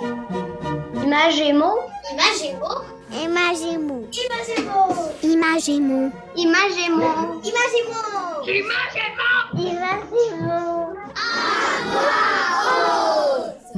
Imagémo. Imagémo. Imagémo. Imagémo. Imagémo. Imagémo. Imagémo. Imagémo.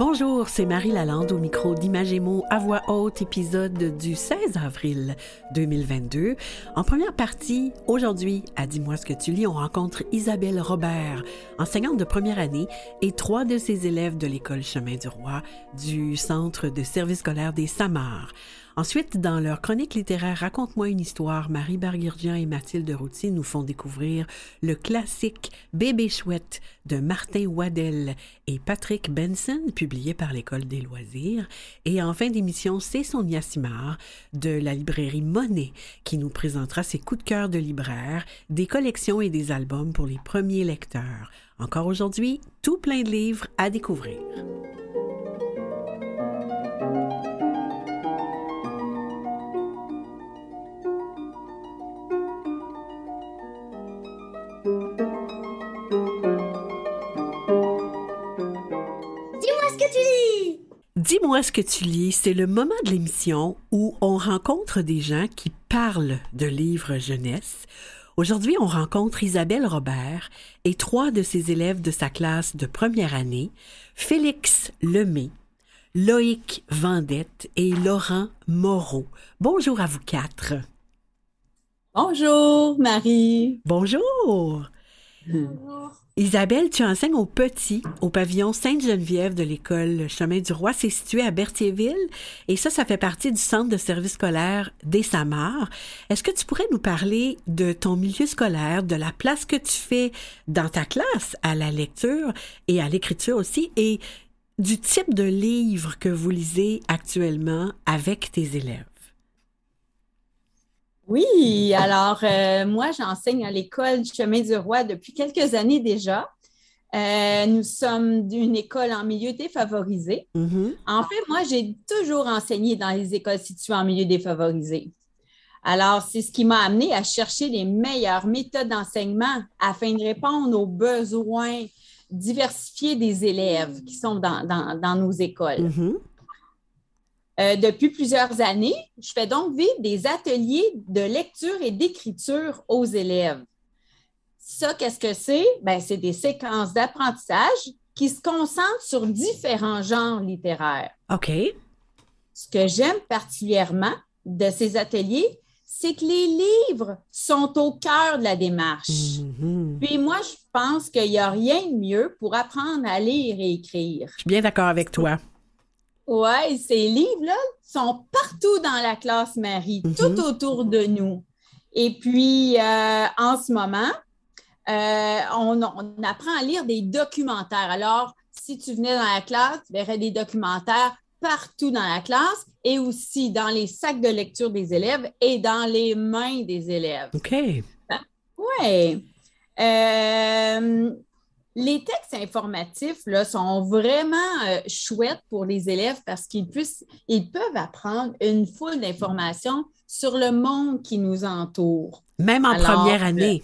Bonjour, c'est Marie Lalande au micro d'Imagémo à voix haute, épisode du 16 avril 2022. En première partie, aujourd'hui, à Dis-moi ce que tu lis, on rencontre Isabelle Robert, enseignante de première année, et trois de ses élèves de l'école Chemin du Roi du Centre de service scolaire des Samars. Ensuite, dans leur chronique littéraire Raconte-moi une histoire, Marie Barguirdian et Mathilde Routier nous font découvrir le classique Bébé chouette de Martin Waddell et Patrick Benson, publié par l'École des loisirs. Et en fin d'émission, c'est Sonia Simard de la librairie Monet qui nous présentera ses coups de cœur de libraire, des collections et des albums pour les premiers lecteurs. Encore aujourd'hui, tout plein de livres à découvrir. Dis-moi ce que tu lis, c'est le moment de l'émission où on rencontre des gens qui parlent de livres jeunesse. Aujourd'hui, on rencontre Isabelle Robert et trois de ses élèves de sa classe de première année, Félix Lemay, Loïc Vendette et Laurent Moreau. Bonjour à vous quatre. Bonjour, Marie. Bonjour. Isabelle, tu enseignes aux petits au pavillon Sainte-Geneviève de l'école Chemin du Roi. C'est situé à Berthierville et ça, ça fait partie du centre de service scolaire des Samars. Est-ce que tu pourrais nous parler de ton milieu scolaire, de la place que tu fais dans ta classe à la lecture et à l'écriture aussi et du type de livre que vous lisez actuellement avec tes élèves? Oui, alors euh, moi, j'enseigne à l'école du Chemin du Roi depuis quelques années déjà. Euh, nous sommes d'une école en milieu défavorisé. Mhm. En fait, moi, j'ai toujours enseigné dans les écoles situées en milieu défavorisé. Alors, c'est ce qui m'a amené à chercher les meilleures méthodes d'enseignement afin de répondre aux besoins diversifiés des élèves qui sont dans, dans- dans nos écoles. Mhm. Euh, depuis plusieurs années, je fais donc vivre des ateliers de lecture et d'écriture aux élèves. Ça, qu'est-ce que c'est? Ben, c'est des séquences d'apprentissage qui se concentrent sur différents genres littéraires. OK. Ce que j'aime particulièrement de ces ateliers, c'est que les livres sont au cœur de la démarche. Mhm. Puis moi, je pense qu'il n'y a rien de mieux pour apprendre à lire et écrire. Je suis bien d'accord avec toi. Oui, ces livres-là sont partout dans la classe Marie, Mhm. tout autour de nous. Et puis, euh, en ce moment, euh, on, on apprend à lire des documentaires. Alors, si tu venais dans la classe, tu verrais des documentaires partout dans la classe et aussi dans les sacs de lecture des élèves et dans les mains des élèves. OK. Oui. Euh, les textes informatifs là, sont vraiment euh, chouettes pour les élèves parce qu'ils puissent, ils peuvent apprendre une foule d'informations sur le monde qui nous entoure. Même en Alors, première euh, année.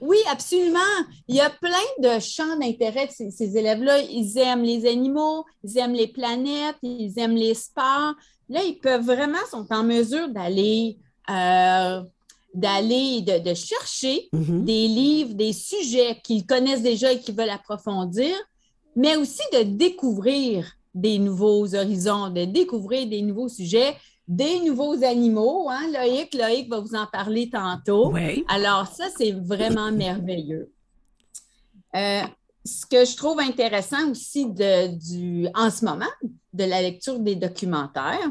Oui, absolument. Il y a plein de champs d'intérêt de ces, ces élèves-là. Ils aiment les animaux, ils aiment les planètes, ils aiment les sports. Là, ils peuvent vraiment, sont en mesure d'aller, euh, d'aller, de, de chercher Mhm. des livres, des sujets qu'ils connaissent déjà et qu'ils veulent approfondir, mais aussi de découvrir des nouveaux horizons, de découvrir des nouveaux sujets, des nouveaux animaux. Hein? Loïc, Loïc va vous en parler tantôt. Oui. Alors, ça, c'est vraiment merveilleux. Euh, ce que je trouve intéressant aussi de, du, en ce moment de la lecture des documentaires,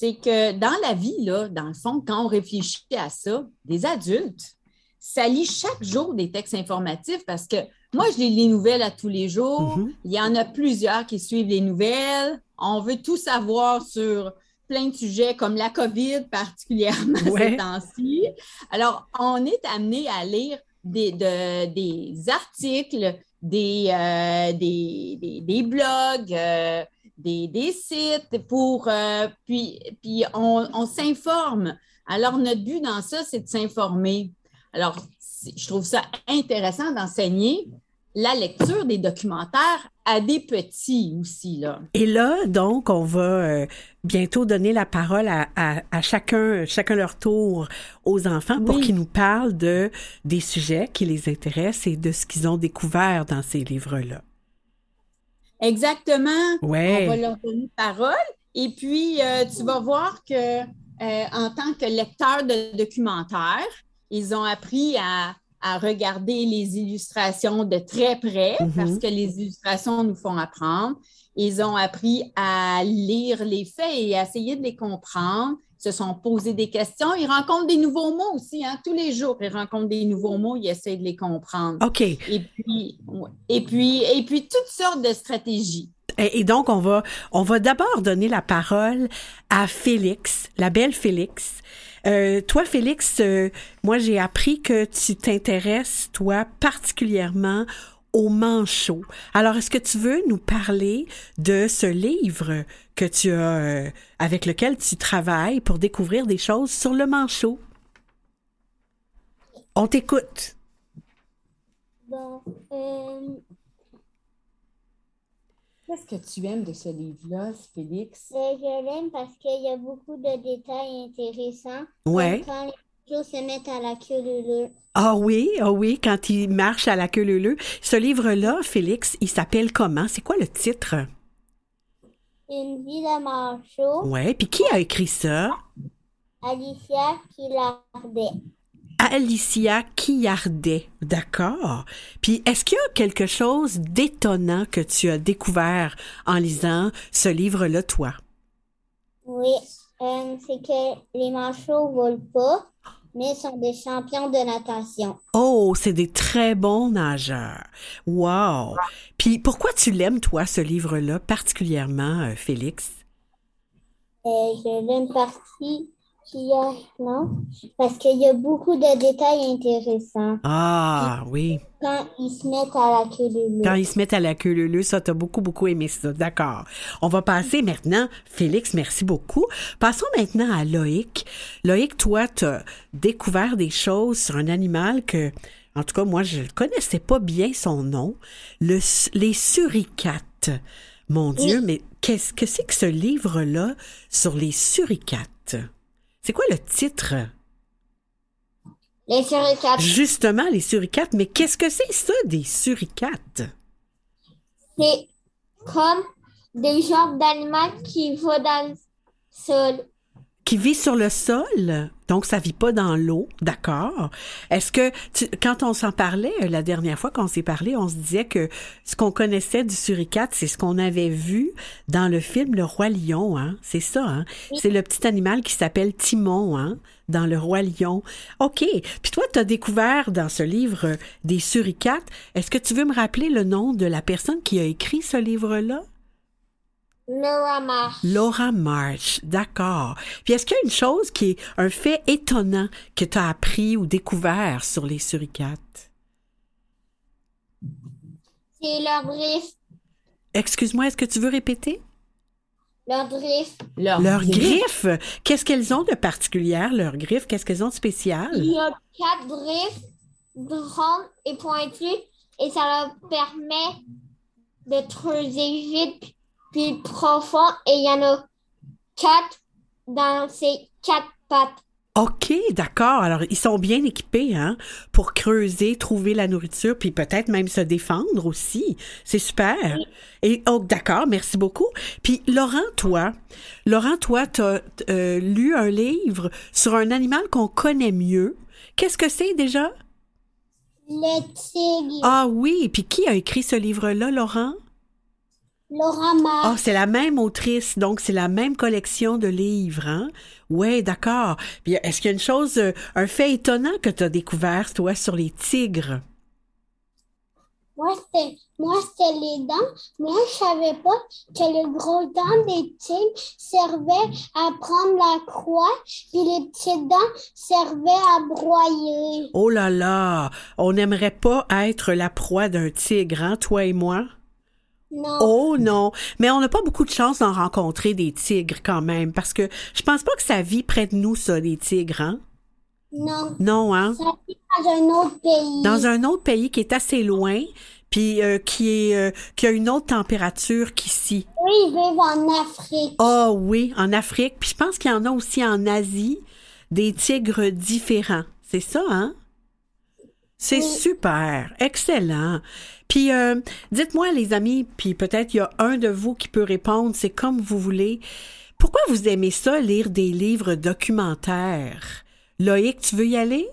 c'est que dans la vie, là, dans le fond, quand on réfléchit à ça, des adultes, ça lit chaque jour des textes informatifs parce que moi, je lis les nouvelles à tous les jours. Mhm. Il y en a plusieurs qui suivent les nouvelles. On veut tout savoir sur plein de sujets comme la COVID particulièrement Ouais. ces temps-ci. Alors, on est amené à lire des, de- des articles, des, euh, des, des- des blogs, euh, des, des sites pour euh, puis, puis on, on s'informe. Alors, notre but dans ça, c'est de s'informer. Alors, je trouve ça intéressant d'enseigner la lecture des documentaires à des petits aussi. Là. Et là, donc, on va euh, bientôt donner la parole à, à, à, chacun, chacun leur tour aux enfants pour Oui. qu'ils nous parlent de des sujets qui les intéressent et de ce qu'ils ont découvert dans ces livres-là. Exactement. Ouais. On va leur donner parole. Et puis, euh, tu vas voir que euh, en tant que lecteur de documentaires, ils ont appris à, à regarder les illustrations de très près Mhm. parce que les illustrations nous font apprendre. Ils ont appris à lire les faits et à essayer de les comprendre. Se sont posés des questions. Ils rencontrent des nouveaux mots aussi. Hein? Tous les jours, ils rencontrent des nouveaux mots. Ils essaient de les comprendre. OK. Et puis, et puis, et puis toutes sortes de stratégies. Et, donc, on va, on va d'abord donner la parole à Félix, la belle Félix. Euh, toi, Félix, euh, moi, j'ai appris que tu t'intéresses, toi, particulièrement au manchot. Alors, est-ce que tu veux nous parler de ce livre que tu as, euh, avec lequel tu travailles pour découvrir des choses sur le manchot? On t'écoute. Bon, euh, Qu'est-ce que tu aimes de ce livre-là, Félix? euh, je l'aime parce qu'il y a beaucoup de détails intéressants. Comme Quand les choses se mettent à la queue leu Ah oui, ah oui, quand il marche à la queue leu Ce livre-là, Félix, il s'appelle comment? C'est quoi le titre? Une vie de manchot, Ouais, puis qui a écrit ça? Alicia qui lardait. Alicia Quillardet. D'accord. Puis est-ce qu'il y a quelque chose d'étonnant que tu as découvert en lisant ce livre-là, toi? Oui, euh, c'est que les manchots volent pas, mais sont des champions de natation. Oh, c'est des très bons nageurs. Wow. Puis pourquoi tu l'aimes, toi, ce livre-là, particulièrement, euh, Félix? Euh, je l'aime partie qui a, non, parce qu'il y a beaucoup de détails intéressants Ah, oui. quand ils se mettent à la queue leu Quand ils se mettent à la queue leu ça, t'as beaucoup, beaucoup aimé ça. D'accord. On va passer maintenant, Félix, merci beaucoup. Passons maintenant à Loïc. Loïc, toi, t'as découvert des choses sur un animal que, en tout cas, moi, je ne connaissais pas bien son nom. Le, les suricates. Mon Dieu, mais qu'est-ce que c'est que ce livre-là sur les suricates? C'est quoi le titre? Les suricates, Justement, les suricates. Mais qu'est-ce que c'est ça, des suricates? c'est comme des genres d'animaux qui vont dans le sol. qui vit sur le sol, donc ça vit pas dans l'eau, d'accord? Est-ce que tu- quand on s'en parlait euh, la dernière fois qu'on s'est parlé, on se disait que ce qu'on connaissait du suricate, c'est ce qu'on avait vu dans le film Le Roi Lion, hein, c'est ça, hein? C'est le petit animal qui s'appelle Timon, hein, dans Le Roi Lion. OK. Puis toi tu as découvert dans ce livre euh, des suricates. Est-ce que tu veux me rappeler le nom de la personne qui a écrit ce livre-là? Laura Marsh. Laura March, d'accord. Puis est-ce qu'il y a une chose qui est un fait étonnant que tu as appris ou découvert sur les suricates? C'est leur griffe. Excuse-moi, est-ce que tu veux répéter? Leur griffe. Leur Leurs griffe. griffes. Qu'est-ce qu'elles ont de particulière, leurs griffes? Qu'est-ce qu'elles ont de spécial? Il y a quatre griffes grandes et pointues et ça leur permet de creuser vite puis profond et il y en a quatre dans ces quatre pattes. OK, d'accord. Alors, ils sont bien équipés, hein, pour creuser, trouver la nourriture, puis peut-être même se défendre aussi. C'est super. Et, oh, d'accord, merci beaucoup. Puis, Laurent, toi, Laurent, toi, t'as euh, lu un livre sur un animal qu'on connaît mieux. Qu'est-ce que c'est déjà? Le tigre. Ah oui, puis qui a écrit ce livre-là, Laurent? Laura Ah, Marsh. c'est la même autrice, donc c'est la même collection de livres, hein? Ouais, d'accord. Puis est-ce qu'il y a une chose, euh, un fait étonnant que tu as découvert, toi, sur les tigres? Moi, c'était, moi, c'était les dents. Moi, je savais pas que les gros dents des tigres servaient à prendre la croix, puis les petites dents servaient à broyer. Oh là là, on n'aimerait pas être la proie d'un tigre, hein, toi et moi? Non. Oh non, mais on n'a pas beaucoup de chance d'en rencontrer des tigres quand même, parce que je pense pas que ça vit près de nous, ça, des tigres, hein? Non. Non, hein? Ça vit dans un autre pays. Dans un autre pays qui est assez loin, puis euh, qui est euh, qui a une autre température qu'ici. Oui, ils vivent en Afrique. Ah oui, en Afrique. Puis je pense qu'il y en a aussi en Asie, des tigres différents. C'est ça, hein? C'est super, excellent. Puis euh, dites-moi, les amis, puis peut-être il y a un de vous qui peut répondre, c'est comme vous voulez. Pourquoi vous aimez ça, lire des livres documentaires? Loïc, tu veux y aller?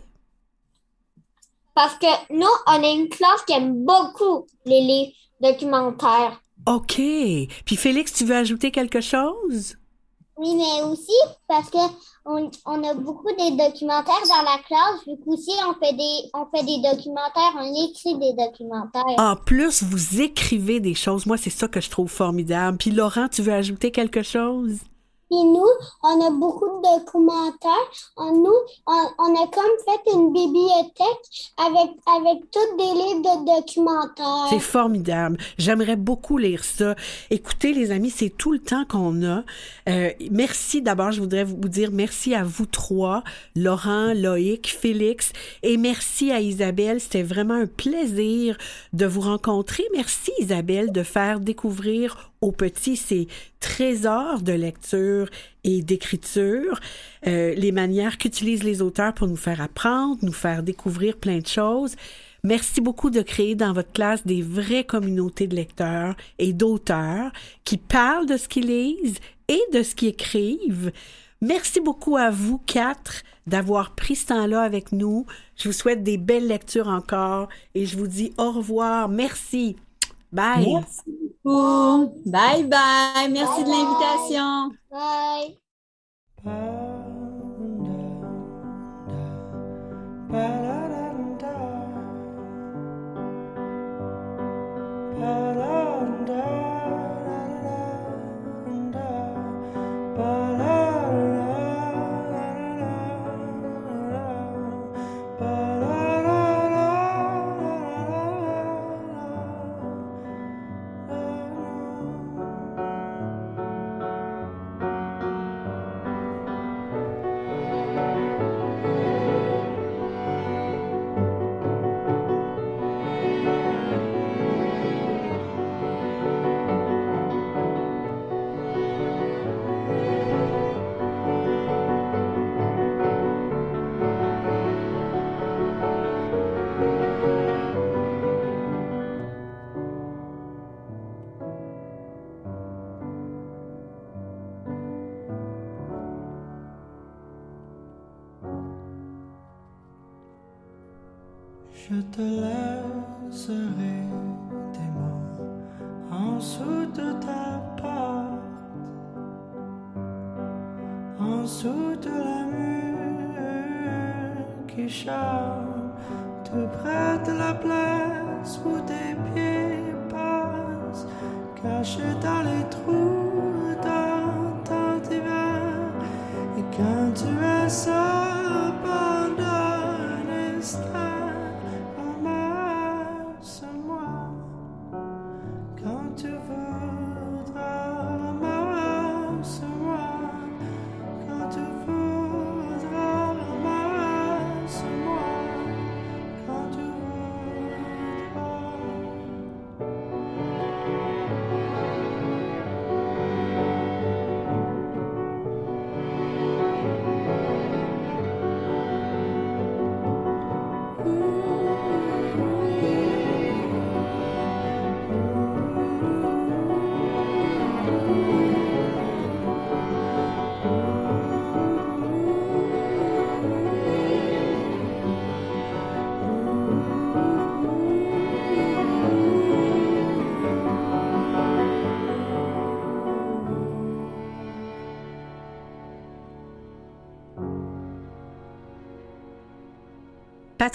Parce que nous, on est une classe qui aime beaucoup les livres documentaires. OK. Puis Félix, tu veux ajouter quelque chose? Oui, mais aussi parce que on, on a beaucoup de documentaires dans la classe, vu qu'aussi on fait des on fait des documentaires, on écrit des documentaires. En plus, vous écrivez des choses. Moi, c'est ça que je trouve formidable. Puis Laurent, tu veux ajouter quelque chose? Puis nous, on a beaucoup de documentaires. On, nous, on, on a comme fait une bibliothèque avec, avec tous des livres de documentaires. C'est formidable. J'aimerais beaucoup lire ça. Écoutez, les amis, c'est tout le temps qu'on a. Euh, merci d'abord, je voudrais vous dire merci à vous trois, Laurent, Loïc, Félix, et merci à Isabelle. C'était vraiment un plaisir de vous rencontrer. Merci Isabelle de faire découvrir aux petits ces trésors de lecture et d'écriture, euh, les manières qu'utilisent les auteurs pour nous faire apprendre, nous faire découvrir plein de choses. Merci beaucoup de créer dans votre classe des vraies communautés de lecteurs et d'auteurs qui parlent de ce qu'ils lisent et de ce qu'ils écrivent. Merci beaucoup à vous quatre d'avoir pris ce temps-là avec nous. Je vous souhaite des belles lectures encore et je vous dis au revoir. Merci. Bye. Merci beaucoup. Bye bye. Merci de l'invitation. Bye. Je te laisserai des mots en dessous de ta porte, en dessous de la mur qui chante, tout près de la place où tes pieds passent, caché dans les trous dans ton hiver. Et quand tu es seul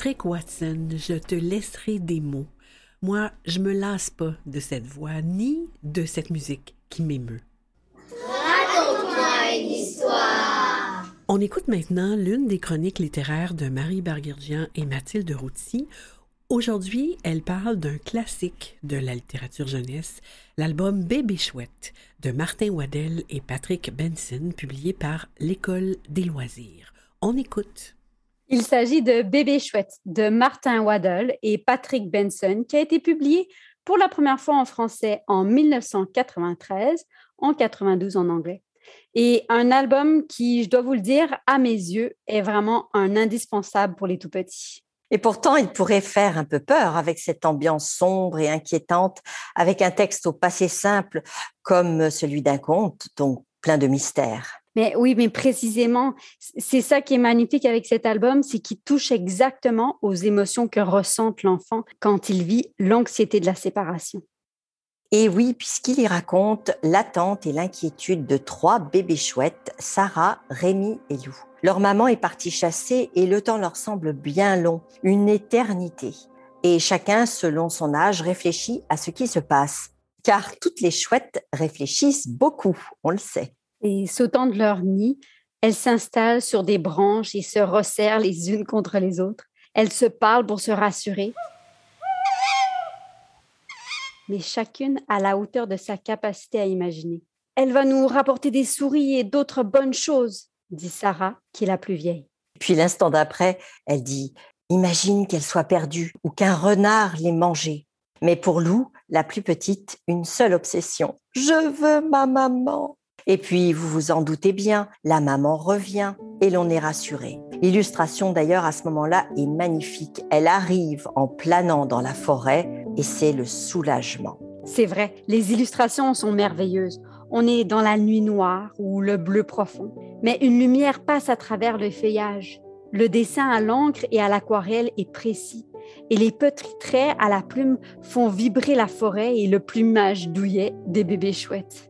Patrick Watson, je te laisserai des mots. Moi, je me lasse pas de cette voix ni de cette musique qui m'émeut. Raconte-moi une histoire. On écoute maintenant l'une des chroniques littéraires de Marie Barguirgian et Mathilde Routy. Aujourd'hui, elle parle d'un classique de la littérature jeunesse, l'album Bébé Chouette de Martin Waddell et Patrick Benson, publié par l'École des loisirs. On écoute. Il s'agit de Bébé Chouette de Martin Waddell et Patrick Benson qui a été publié pour la première fois en français en 1993, en 92 en anglais. Et un album qui, je dois vous le dire, à mes yeux, est vraiment un indispensable pour les tout petits. Et pourtant, il pourrait faire un peu peur avec cette ambiance sombre et inquiétante, avec un texte au passé simple comme celui d'un conte, donc plein de mystères. Mais oui, mais précisément, c'est ça qui est magnifique avec cet album, c'est qu'il touche exactement aux émotions que ressent l'enfant quand il vit l'anxiété de la séparation. Et oui, puisqu'il y raconte l'attente et l'inquiétude de trois bébés chouettes, Sarah, Rémi et Lou. Leur maman est partie chasser et le temps leur semble bien long, une éternité. Et chacun, selon son âge, réfléchit à ce qui se passe. Car toutes les chouettes réfléchissent beaucoup, on le sait et sautant de leur nid, elles s'installent sur des branches et se resserrent les unes contre les autres. Elles se parlent pour se rassurer, mais chacune à la hauteur de sa capacité à imaginer. Elle va nous rapporter des souris et d'autres bonnes choses, dit Sarah, qui est la plus vieille. Puis l'instant d'après, elle dit Imagine qu'elle soit perdue ou qu'un renard l'ait mangée. Mais pour Lou, la plus petite, une seule obsession. Je veux ma maman. Et puis, vous vous en doutez bien, la maman revient et l'on est rassuré. L'illustration d'ailleurs à ce moment-là est magnifique. Elle arrive en planant dans la forêt et c'est le soulagement. C'est vrai, les illustrations sont merveilleuses. On est dans la nuit noire ou le bleu profond, mais une lumière passe à travers le feuillage. Le dessin à l'encre et à l'aquarelle est précis et les petits traits à la plume font vibrer la forêt et le plumage douillet des bébés chouettes.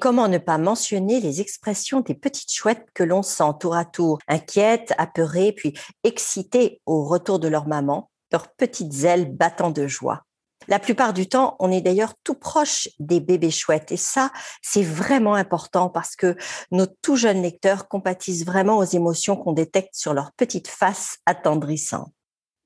Comment ne pas mentionner les expressions des petites chouettes que l'on sent tour à tour, inquiètes, apeurées, puis excitées au retour de leur maman, leurs petites ailes battant de joie? La plupart du temps, on est d'ailleurs tout proche des bébés chouettes. Et ça, c'est vraiment important parce que nos tout jeunes lecteurs compatissent vraiment aux émotions qu'on détecte sur leurs petites faces attendrissantes.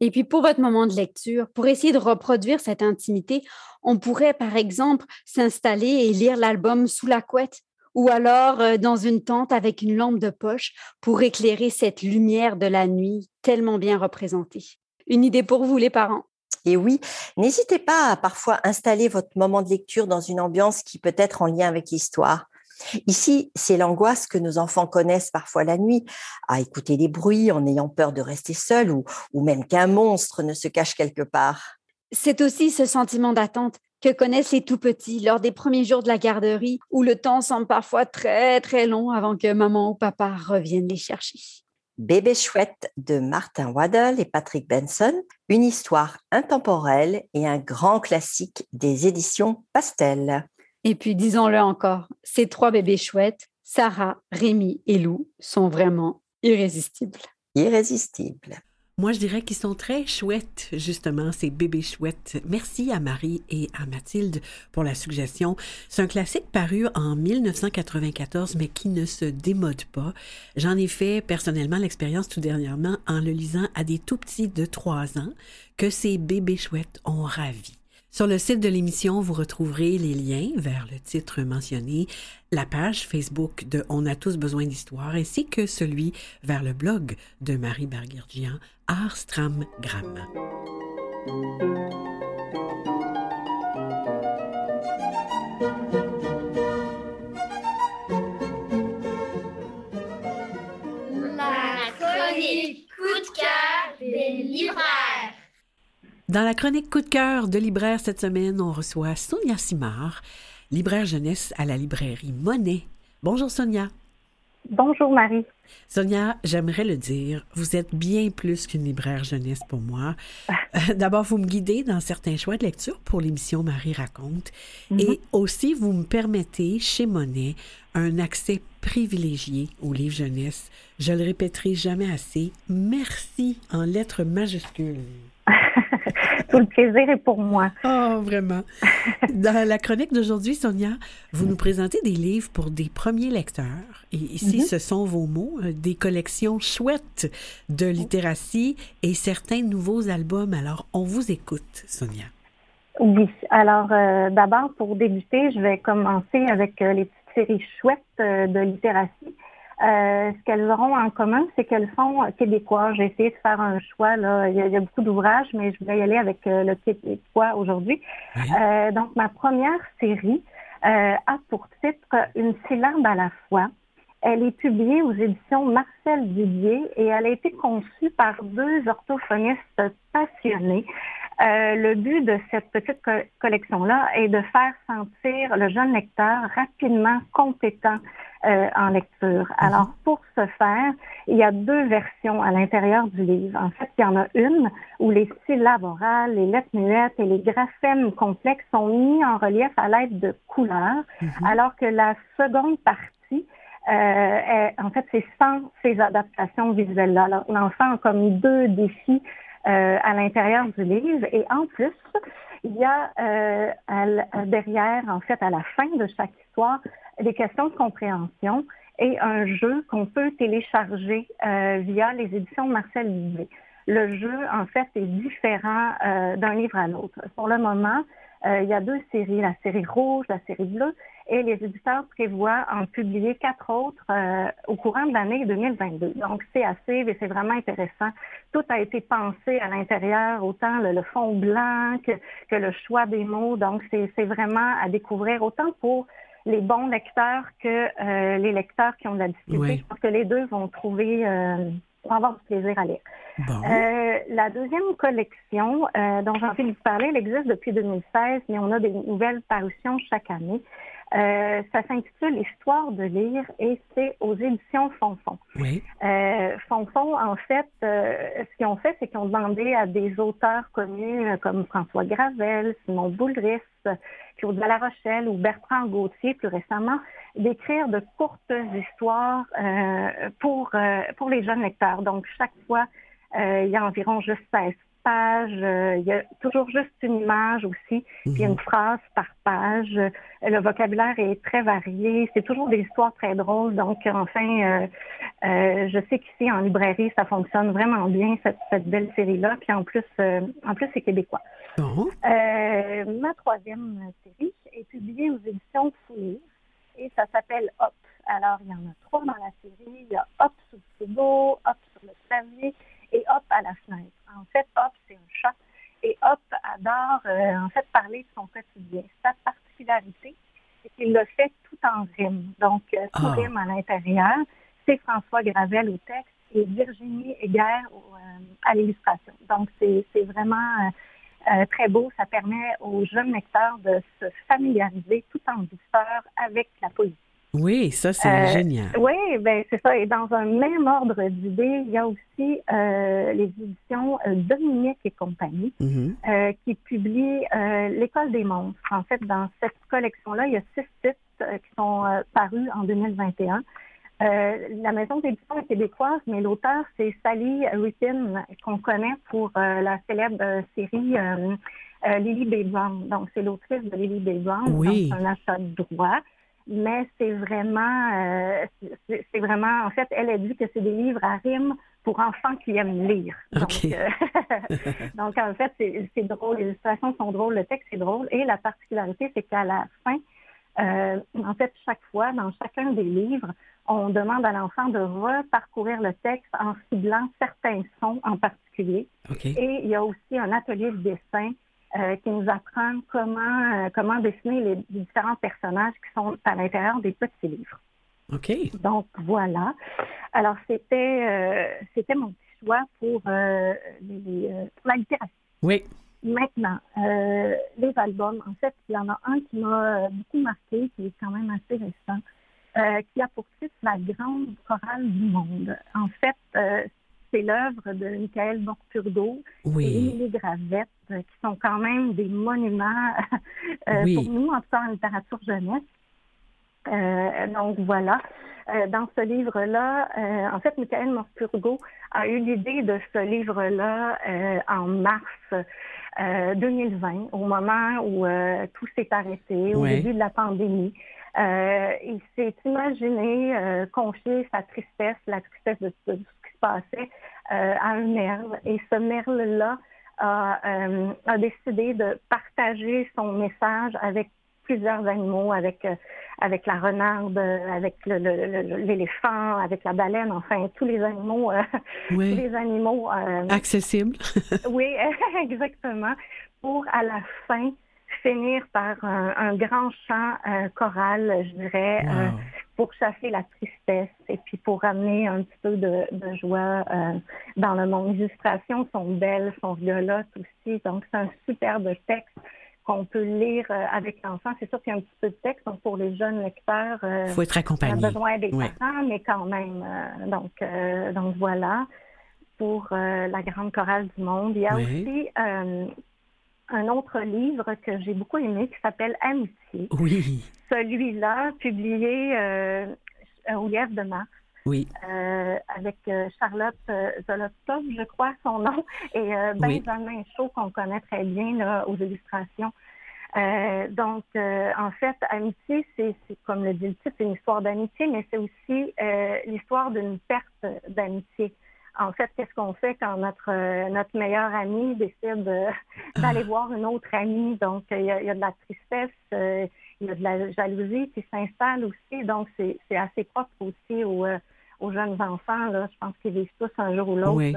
Et puis pour votre moment de lecture, pour essayer de reproduire cette intimité, on pourrait par exemple s'installer et lire l'album sous la couette ou alors euh, dans une tente avec une lampe de poche pour éclairer cette lumière de la nuit tellement bien représentée. Une idée pour vous les parents? Et oui, n'hésitez pas à parfois installer votre moment de lecture dans une ambiance qui peut être en lien avec l'histoire. Ici, c'est l'angoisse que nos enfants connaissent parfois la nuit, à écouter des bruits en ayant peur de rester seul ou, ou même qu'un monstre ne se cache quelque part. C'est aussi ce sentiment d'attente que connaissent les tout petits lors des premiers jours de la garderie où le temps semble parfois très très long avant que maman ou papa reviennent les chercher. Bébé chouette de Martin Waddell et Patrick Benson, une histoire intemporelle et un grand classique des éditions Pastel. Et puis, disons-le encore, ces trois bébés chouettes, Sarah, Rémi et Lou, sont vraiment irrésistibles. Irrésistibles. Moi, je dirais qu'ils sont très chouettes, justement, ces bébés chouettes. Merci à Marie et à Mathilde pour la suggestion. C'est un classique paru en 1994, mais qui ne se démode pas. J'en ai fait personnellement l'expérience tout dernièrement en le lisant à des tout petits de trois ans que ces bébés chouettes ont ravi. Sur le site de l'émission, vous retrouverez les liens vers le titre mentionné, la page Facebook de On a tous besoin d'histoire, ainsi que celui vers le blog de Marie Bergergian, Arstram Gram. La chronique coup de cœur des libraires. Dans la chronique coup de cœur de libraire cette semaine, on reçoit Sonia Simard, libraire jeunesse à la librairie Monet. Bonjour Sonia. Bonjour Marie. Sonia, j'aimerais le dire, vous êtes bien plus qu'une libraire jeunesse pour moi. Euh, d'abord, vous me guidez dans certains choix de lecture pour l'émission Marie raconte Mhm. et aussi vous me permettez chez Monet un accès privilégié aux livres jeunesse. Je le répéterai jamais assez. Merci en lettres majuscules. Tout le plaisir est pour moi. Oh, vraiment. Dans la chronique d'aujourd'hui, Sonia, vous nous présentez des livres pour des premiers lecteurs. Et ici, Mhm. ce sont vos mots, euh, des collections chouettes de littératie et certains nouveaux albums. Alors, on vous écoute, Sonia. Oui. Alors, euh, d'abord, pour débuter, je vais commencer avec euh, les petites séries chouettes euh, de littératie. Euh, ce qu'elles auront en commun, c'est qu'elles sont québécoises. J'ai essayé de faire un choix. Là. Il, y a, il y a beaucoup d'ouvrages, mais je voulais y aller avec euh, le québécois aujourd'hui. Euh, donc, ma première série euh, a pour titre Une syllabe à la fois. Elle est publiée aux éditions Marcel Dubier et elle a été conçue par deux orthophonistes passionnés. Euh, le but de cette petite co- collection-là est de faire sentir le jeune lecteur rapidement compétent euh, en lecture. Alors, pour ce faire, il y a deux versions à l'intérieur du livre. En fait, il y en a une où les syllabes orales, les lettres muettes et les graphèmes complexes sont mis en relief à l'aide de couleurs, alors que la seconde partie euh, est- en fait, c'est sans ces adaptations visuelles-là. Alors, L'enfant a comme deux défis à l'intérieur du livre et en plus, il y a euh, derrière, en fait, à la fin de chaque histoire, des questions de compréhension et un jeu qu'on peut télécharger euh, via les éditions Marcel Livet. Le jeu, en fait, est différent euh, d'un livre à l'autre. Pour le moment, euh, il y a deux séries, la série rouge, la série bleue, et les éditeurs prévoient en publier quatre autres euh, au courant de l'année 2022. Donc, c'est assez, et c'est vraiment intéressant. Tout a été pensé à l'intérieur, autant le, le fond blanc que, que le choix des mots. Donc, c'est vraiment à découvrir, autant pour les bons lecteurs que euh, les lecteurs qui ont de la difficulté. Oui. Je pense que les deux vont trouver, euh, vont avoir du plaisir à lire. Bon. Euh, la deuxième collection euh, dont j'ai envie de vous parler, elle existe depuis 2016, mais on a des nouvelles parutions chaque année. Euh, ça s'intitule Histoire de lire et c'est aux éditions Fonfon. Oui. Euh, Fonfon, en fait, euh, ce qu'ils ont fait, c'est qu'ils ont demandé à des auteurs connus euh, comme François Gravel, Simon Boulris, Claude Rochelle ou Bertrand Gauthier plus récemment, d'écrire de courtes histoires euh, pour, euh, pour les jeunes lecteurs. Donc, chaque fois, euh, il y a environ juste 16 pages. euh, il y a toujours juste une image aussi, puis une phrase par page. Le vocabulaire est très varié. C'est toujours des histoires très drôles. Donc, enfin, euh, euh, je sais qu'ici, en librairie, ça fonctionne vraiment bien, cette, cette belle série-là. Puis en plus, euh, en plus, c'est québécois. Euh, ma troisième série est publiée aux éditions Fouillé et ça s'appelle Hop. Alors, il y en a trois dans la série. Il y a Hop sous le frigo, Hop sur le clavier et Hop à la fenêtre. En fait, Hop, c'est un chat et Hop adore euh, en fait parler de son quotidien. Sa particularité, c'est qu'il le fait tout en rime. Donc, euh, tout Ah. rime à l'intérieur. C'est François Gravel au texte et Virginie Heger au, euh, à l'illustration. Donc, c'est vraiment très beau. Ça permet aux jeunes lecteurs de se familiariser tout en douceur avec la poésie. Oui, ça, c'est Euh, génial. Oui, ben c'est ça. Et dans un même ordre d'idées, il y a aussi euh, les éditions euh, Dominique et compagnie Mhm. euh, qui publient euh, L'École des monstres. En fait, dans cette collection-là, il y a six titres qui sont parus en 2021. Euh, la maison d'édition est québécoise, mais l'auteur, c'est Sally Rippin, qu'on connaît pour la célèbre série Lily Bay Brown. Donc, c'est l'autrice de Lily Bay Brown. Oui. Donc, c'est un achat de droit. Mais c'est vraiment, euh, c'est vraiment, en fait, elle a dit que c'est des livres à rime pour enfants qui aiment lire. Donc, euh, donc, en fait, c'est drôle. Les illustrations sont drôles, le texte est drôle. Et la particularité, c'est qu'à la fin, euh, en fait, chaque fois, dans chacun des livres, on demande à l'enfant de reparcourir le texte en ciblant certains sons en particulier. Et il y a aussi un atelier de dessin euh, qui nous apprend comment, euh, comment dessiner les différents personnages qui sont à l'intérieur des petits livres. OK. Donc voilà. Alors c'était euh, c'était mon petit choix pour, euh, les, euh, pour la littérature. Oui. Maintenant, euh, les albums, en fait, il y en a un qui m'a beaucoup marqué, qui est quand même assez récent, euh, qui a pour titre La grande chorale du monde. En fait, euh, c'est l'œuvre de Michael Morpurgo Oui. et Émilie Gravette, euh, qui sont quand même des monuments euh, Oui. pour nous, en tout cas en littérature jeunesse. Euh, donc voilà. Euh, dans ce livre-là, euh, en fait, Michael Morpurgo a eu l'idée de ce livre-là en mars euh, 2020, au moment où tout s'est arrêté, au début de la pandémie. Euh, il s'est imaginé euh, confier sa tristesse, la tristesse de, de tout ce qui se passait, euh, à un merle. Et ce merle-là a, euh, a décidé de partager son message avec plusieurs animaux, avec avec la renarde, avec l'éléphant, avec la baleine, enfin tous les animaux, tous les animaux accessibles. oui, exactement. Pour à la fin finir par un, grand chant choral, je dirais, pour chasser la tristesse et puis pour ramener un petit peu de, joie euh, dans le monde. Les illustrations sont belles, sont violotes aussi, donc c'est un superbe texte qu'on peut lire euh, avec l'enfant. C'est sûr qu'il y a un petit peu de texte, donc pour les jeunes lecteurs, il euh, faut être accompagné. On a besoin des parents, mais quand même. donc, donc voilà pour la grande chorale du monde. Il y a aussi un autre livre que j'ai beaucoup aimé qui s'appelle Amitié. Oui. Celui-là, publié euh, au Lièvre de Mars. Oui. Euh, avec euh, Charlotte Zolotov, je crois son nom, et Benjamin Chaud, qu'on connaît très bien là, aux illustrations. donc, en fait, amitié, c'est comme le dit le titre, c'est une histoire d'amitié, mais c'est aussi l'histoire d'une perte d'amitié en fait, qu'est-ce qu'on fait quand notre euh, notre meilleur ami décide d'aller ah. voir une autre amie? Donc, il y a, de la tristesse, euh, il y a de la jalousie qui s'installe aussi. Donc, c'est assez propre aussi euh, aux jeunes enfants. Là. Je pense qu'ils vivent tous un jour ou l'autre. Oui,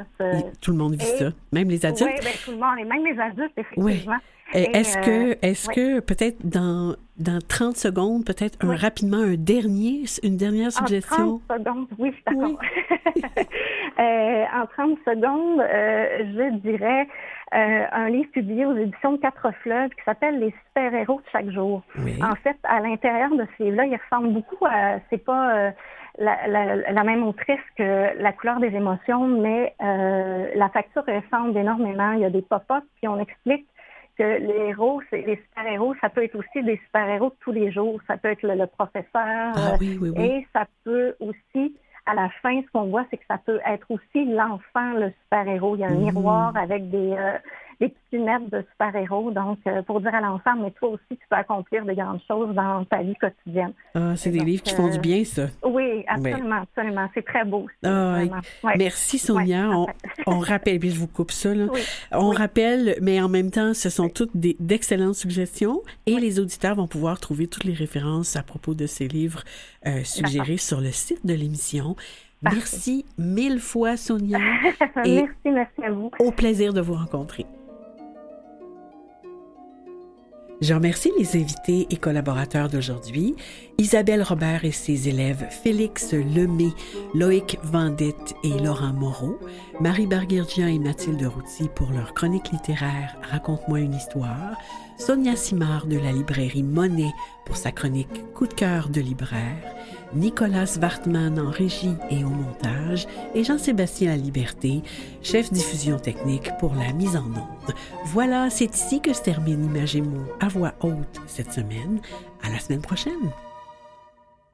tout le monde vit ça, même les adultes. Oui, bien, tout le monde, et même les adultes, effectivement. Est-ce que, est-ce que peut-être dans, dans 30 secondes, peut-être un, rapidement un dernier, une dernière suggestion? En 30 secondes, oui, d'accord. Euh, en 30 secondes, euh, je dirais euh, un livre publié aux éditions de Quatre Fleuves qui s'appelle Les super-héros de chaque jour. En fait, à l'intérieur de ce livre-là, il ressemble beaucoup à, c'est pas la, la, la, même autrice que La couleur des émotions, mais la facture ressemble énormément. Il y a des pop-ups, puis on explique que les héros, les super-héros, ça peut être aussi des super-héros de tous les jours. Ça peut être le, professeur. Ah et ça peut aussi à la fin, ce qu'on voit, c'est que ça peut être aussi l'enfant, le super-héros. Il y a un mmh. miroir avec des, euh, des petites lunettes de super-héros. Donc, euh, pour dire à l'enfant, mais toi aussi, tu peux accomplir de grandes choses dans ta vie quotidienne. Ah, c'est des livres qui font du bien, ça. Oui, absolument, absolument. C'est très beau. Ah, Merci, Sonia. on, rappelle, puis je vous coupe ça, là. On rappelle, mais en même temps, ce sont toutes d'excellentes suggestions et les auditeurs vont pouvoir trouver toutes les références à propos de ces livres euh, suggérés sur le site de l'émission. Merci mille fois, Sonia. merci, merci à vous. Au plaisir de vous rencontrer. Je remercie les invités et collaborateurs d'aujourd'hui, Isabelle Robert et ses élèves Félix Lemay, Loïc Vendette et Laurent Moreau, Marie Barguirgian et Mathilde Routy pour leur chronique littéraire Raconte-moi une histoire, Sonia Simard de la librairie Monet pour sa chronique Coup de cœur de libraire, Nicolas Wartman en régie et au montage et Jean-Sébastien La Liberté, chef diffusion technique pour la mise en onde. Voilà, c'est ici que se termine Image à voix haute cette semaine. À la semaine prochaine.